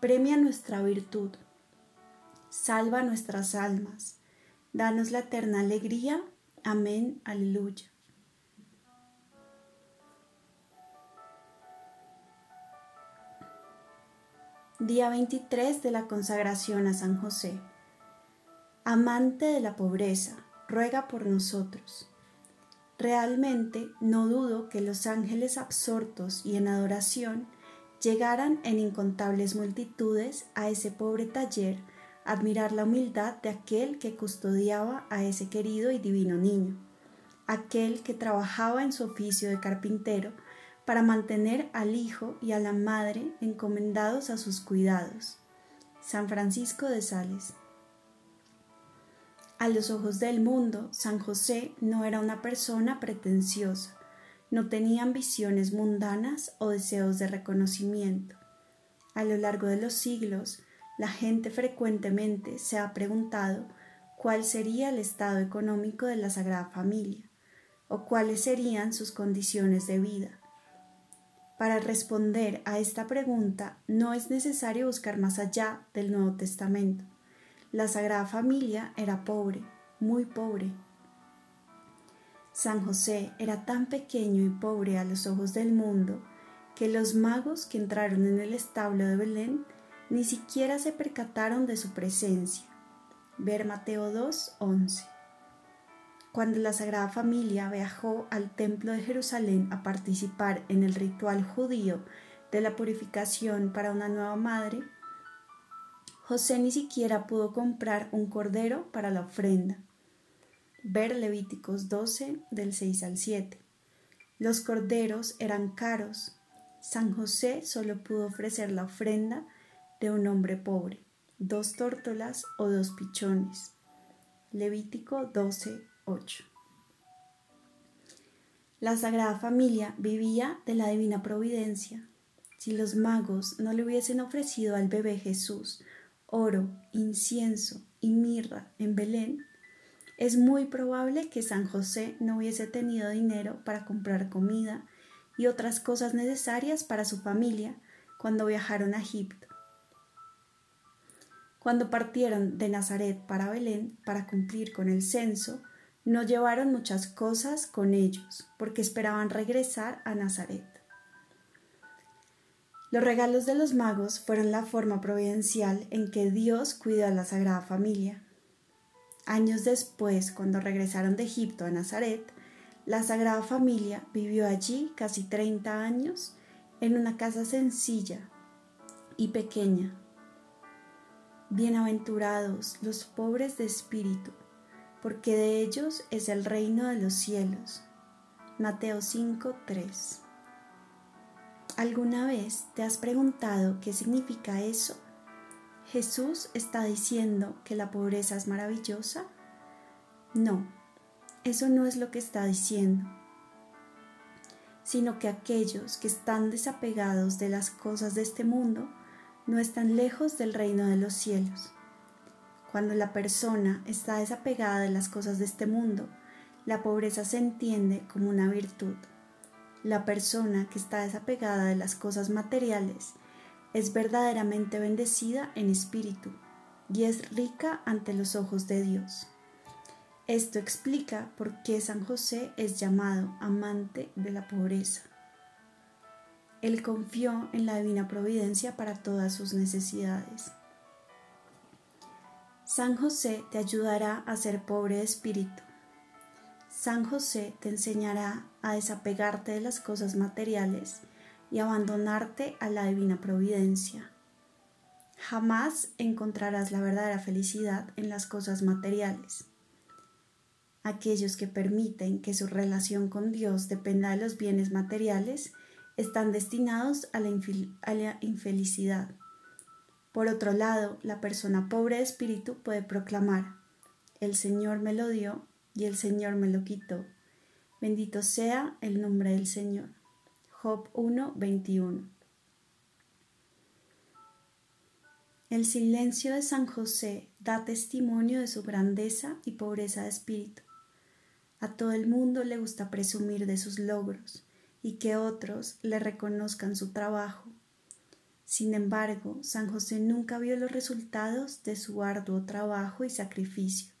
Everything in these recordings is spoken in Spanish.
premia nuestra virtud, salva nuestras almas, Danos la eterna alegría. Amén. Aleluya. Día 23 de la consagración a San José. Amante de la pobreza, ruega por nosotros. Realmente no dudo que los ángeles absortos y en adoración llegaran en incontables multitudes a ese pobre taller admirar la humildad de aquel que custodiaba a ese querido y divino niño, aquel que trabajaba en su oficio de carpintero para mantener al hijo y a la madre encomendados a sus cuidados. San Francisco de Sales. A los ojos del mundo, San José no era una persona pretenciosa, no tenía ambiciones mundanas o deseos de reconocimiento. A lo largo de los siglos, la gente frecuentemente se ha preguntado cuál sería el estado económico de la Sagrada Familia o cuáles serían sus condiciones de vida. Para responder a esta pregunta no es necesario buscar más allá del Nuevo Testamento. La Sagrada Familia era pobre, muy pobre. San José era tan pequeño y pobre a los ojos del mundo que los magos que entraron en el establo de Belén ni siquiera se percataron de su presencia. Ver Mateo 2, 11. Cuando la Sagrada Familia viajó al Templo de Jerusalén a participar en el ritual judío de la purificación para una nueva madre, José ni siquiera pudo comprar un cordero para la ofrenda. Ver Levíticos 12 del 6 al 7. Los corderos eran caros. San José solo pudo ofrecer la ofrenda de un hombre pobre, dos tórtolas o dos pichones. Levítico 12, 8. La Sagrada Familia vivía de la divina providencia. Si los magos no le hubiesen ofrecido al bebé Jesús oro, incienso y mirra en Belén, es muy probable que San José no hubiese tenido dinero para comprar comida y otras cosas necesarias para su familia cuando viajaron a Egipto. Cuando partieron de Nazaret para Belén para cumplir con el censo, no llevaron muchas cosas con ellos, porque esperaban regresar a Nazaret. Los regalos de los magos fueron la forma providencial en que Dios cuidó a la Sagrada Familia. Años después, cuando regresaron de Egipto a Nazaret, la Sagrada Familia vivió allí casi 30 años en una casa sencilla y pequeña, Bienaventurados los pobres de espíritu, porque de ellos es el reino de los cielos. Mateo 5:3 ¿Alguna vez te has preguntado qué significa eso? ¿Jesús está diciendo que la pobreza es maravillosa? No, eso no es lo que está diciendo, sino que aquellos que están desapegados de las cosas de este mundo no están lejos del reino de los cielos. Cuando la persona está desapegada de las cosas de este mundo, la pobreza se entiende como una virtud. La persona que está desapegada de las cosas materiales es verdaderamente bendecida en espíritu y es rica ante los ojos de Dios. Esto explica por qué San José es llamado amante de la pobreza. Él confió en la divina providencia para todas sus necesidades. San José te ayudará a ser pobre de espíritu. San José te enseñará a desapegarte de las cosas materiales y abandonarte a la divina providencia. Jamás encontrarás la verdadera felicidad en las cosas materiales. Aquellos que permiten que su relación con Dios dependa de los bienes materiales están destinados a la, infelicidad. Por otro lado, la persona pobre de espíritu puede proclamar, el Señor me lo dio y el Señor me lo quitó. Bendito sea el nombre del Señor. Job 1, 21. El silencio de San José da testimonio de su grandeza y pobreza de espíritu. A todo el mundo le gusta presumir de sus logros y que otros le reconozcan su trabajo. Sin embargo, San José nunca vio los resultados de su arduo trabajo y sacrificio.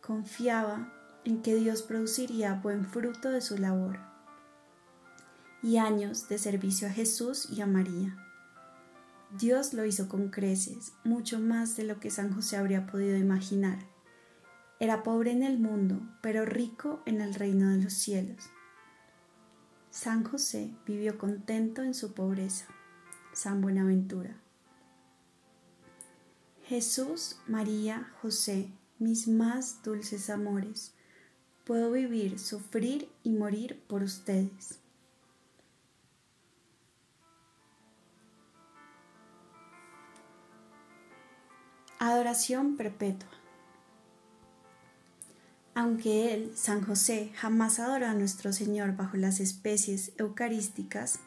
Confiaba en que Dios produciría buen fruto de su labor y años de servicio a Jesús y a María. Dios lo hizo con creces, mucho más de lo que San José habría podido imaginar. Era pobre en el mundo, pero rico en el reino de los cielos. San José vivió contento en su pobreza. San Buenaventura. Jesús, María, José, mis más dulces amores, puedo vivir, sufrir y morir por ustedes. Adoración perpetua. Aunque él, San José, jamás adoró a nuestro Señor bajo las especies eucarísticas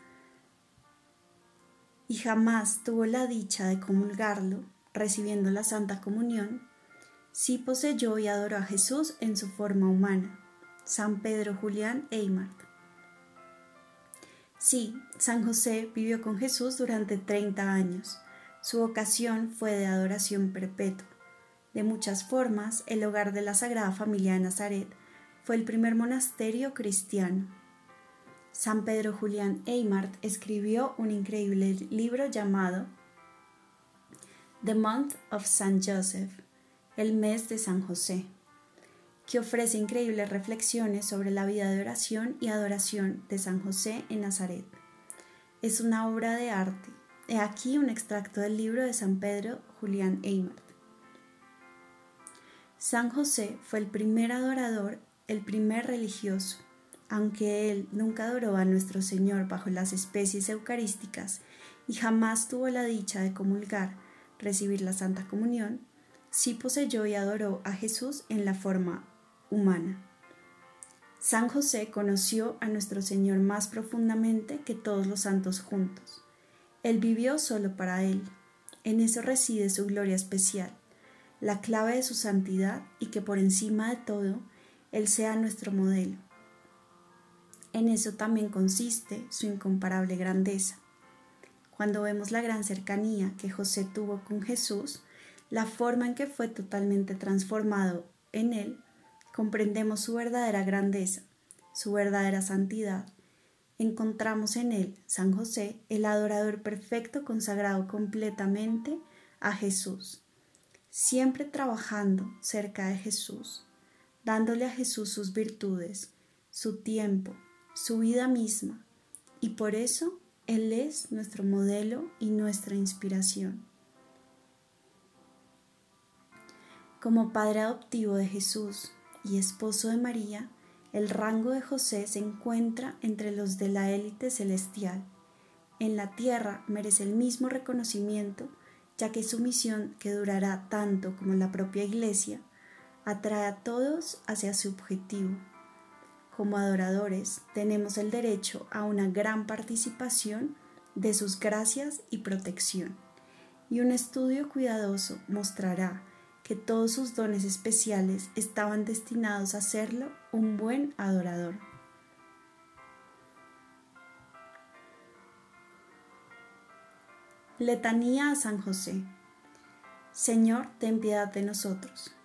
y jamás tuvo la dicha de comulgarlo, recibiendo la Santa Comunión, sí poseyó y adoró a Jesús en su forma humana. San Pedro Julián Eymart. Sí, San José vivió con Jesús durante 30 años. Su vocación fue de adoración perpetua. De muchas formas, el hogar de la Sagrada Familia de Nazaret fue el primer monasterio cristiano. San Pedro Julián Eymart escribió un increíble libro llamado The Month of Saint Joseph, el mes de San José, que ofrece increíbles reflexiones sobre la vida de oración y adoración de San José en Nazaret. Es una obra de arte. He aquí un extracto del libro de San Pedro Julián Eymart. San José fue el primer adorador, el primer religioso. Aunque él nunca adoró a nuestro Señor bajo las especies eucarísticas y jamás tuvo la dicha de comulgar, recibir la Santa Comunión, sí poseyó y adoró a Jesús en la forma humana. San José conoció a nuestro Señor más profundamente que todos los santos juntos. Él vivió solo para Él. En eso reside su gloria especial la clave de su santidad y que por encima de todo Él sea nuestro modelo. En eso también consiste su incomparable grandeza. Cuando vemos la gran cercanía que José tuvo con Jesús, la forma en que fue totalmente transformado en Él, comprendemos su verdadera grandeza, su verdadera santidad. Encontramos en Él, San José, el adorador perfecto consagrado completamente a Jesús siempre trabajando cerca de Jesús, dándole a Jesús sus virtudes, su tiempo, su vida misma, y por eso Él es nuestro modelo y nuestra inspiración. Como padre adoptivo de Jesús y esposo de María, el rango de José se encuentra entre los de la élite celestial. En la tierra merece el mismo reconocimiento ya que su misión, que durará tanto como la propia Iglesia, atrae a todos hacia su objetivo. Como adoradores tenemos el derecho a una gran participación de sus gracias y protección, y un estudio cuidadoso mostrará que todos sus dones especiales estaban destinados a hacerlo un buen adorador. Letanía a San José. Señor, ten piedad de nosotros.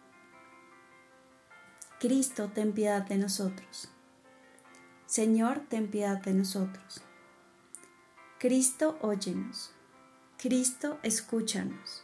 Cristo, ten piedad de nosotros. Señor, ten piedad de nosotros. Cristo, óyenos. Cristo, escúchanos.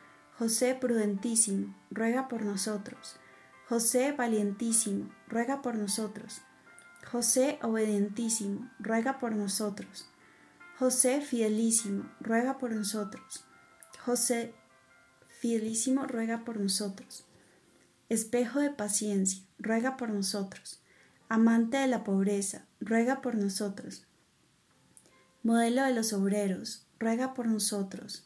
José prudentísimo, ruega por nosotros. José valientísimo, ruega por nosotros. José obedientísimo, ruega por nosotros. José fidelísimo, ruega por nosotros. José fidelísimo, ruega por nosotros. Espejo de paciencia, ruega por nosotros. Amante de la pobreza, ruega por nosotros. Modelo de los obreros, ruega por nosotros.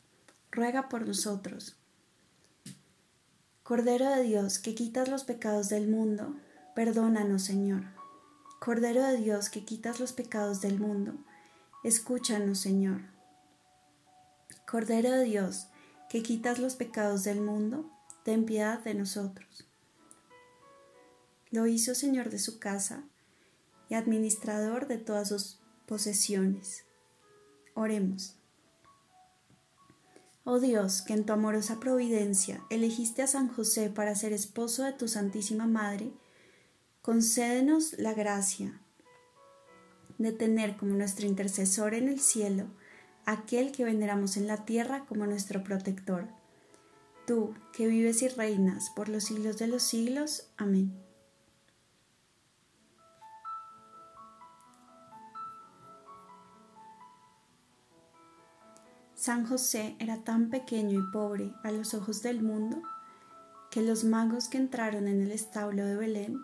ruega por nosotros. Cordero de Dios, que quitas los pecados del mundo, perdónanos, Señor. Cordero de Dios, que quitas los pecados del mundo, escúchanos, Señor. Cordero de Dios, que quitas los pecados del mundo, ten piedad de nosotros. Lo hizo Señor de su casa y administrador de todas sus posesiones Oremos. Oh Dios, que en tu amorosa providencia elegiste a San José para ser esposo de tu Santísima Madre, concédenos la gracia de tener como nuestro intercesor en el cielo aquel que veneramos en la tierra como nuestro protector. Tú, que vives y reinas por los siglos de los siglos. Amén. San José era tan pequeño y pobre a los ojos del mundo que los magos que entraron en el establo de Belén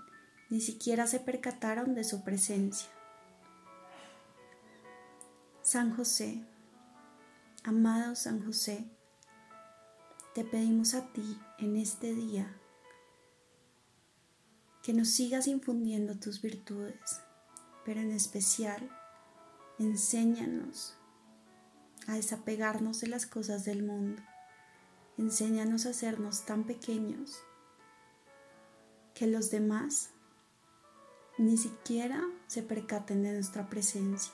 ni siquiera se percataron de su presencia. San José, amado San José, te pedimos a ti en este día que nos sigas infundiendo tus virtudes, pero en especial enséñanos a desapegarnos de las cosas del mundo. Enséñanos a hacernos tan pequeños que los demás ni siquiera se percaten de nuestra presencia.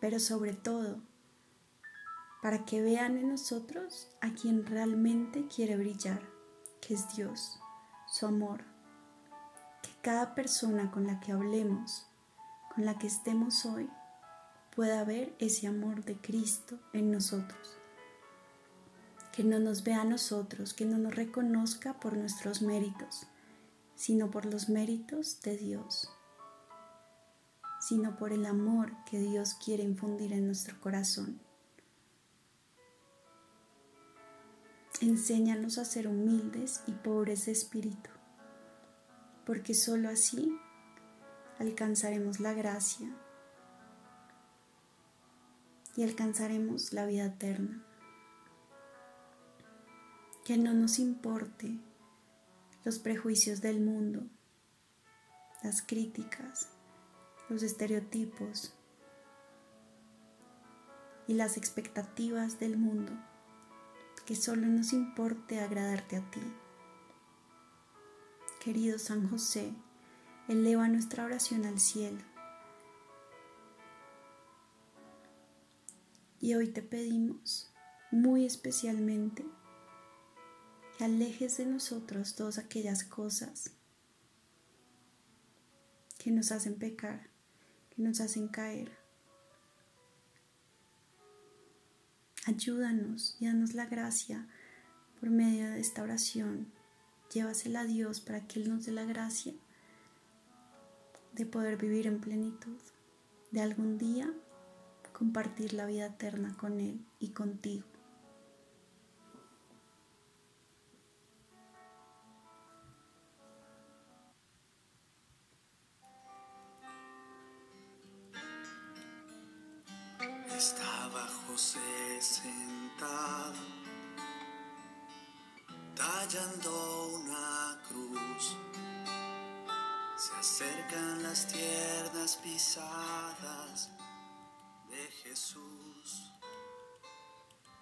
Pero sobre todo, para que vean en nosotros a quien realmente quiere brillar, que es Dios, su amor. Que cada persona con la que hablemos, con la que estemos hoy, pueda ver ese amor de Cristo en nosotros. Que no nos vea a nosotros, que no nos reconozca por nuestros méritos, sino por los méritos de Dios, sino por el amor que Dios quiere infundir en nuestro corazón. Enséñanos a ser humildes y pobres de espíritu, porque sólo así alcanzaremos la gracia y alcanzaremos la vida eterna. Que no nos importe los prejuicios del mundo, las críticas, los estereotipos y las expectativas del mundo, que solo nos importe agradarte a ti. Querido San José, eleva nuestra oración al cielo Y hoy te pedimos muy especialmente que alejes de nosotros todas aquellas cosas que nos hacen pecar, que nos hacen caer. Ayúdanos y danos la gracia por medio de esta oración. Llévasela a Dios para que Él nos dé la gracia de poder vivir en plenitud, de algún día compartir la vida eterna con Él y contigo. Estaba José sentado, tallando una cruz. Se acercan las tiernas pisadas 诉。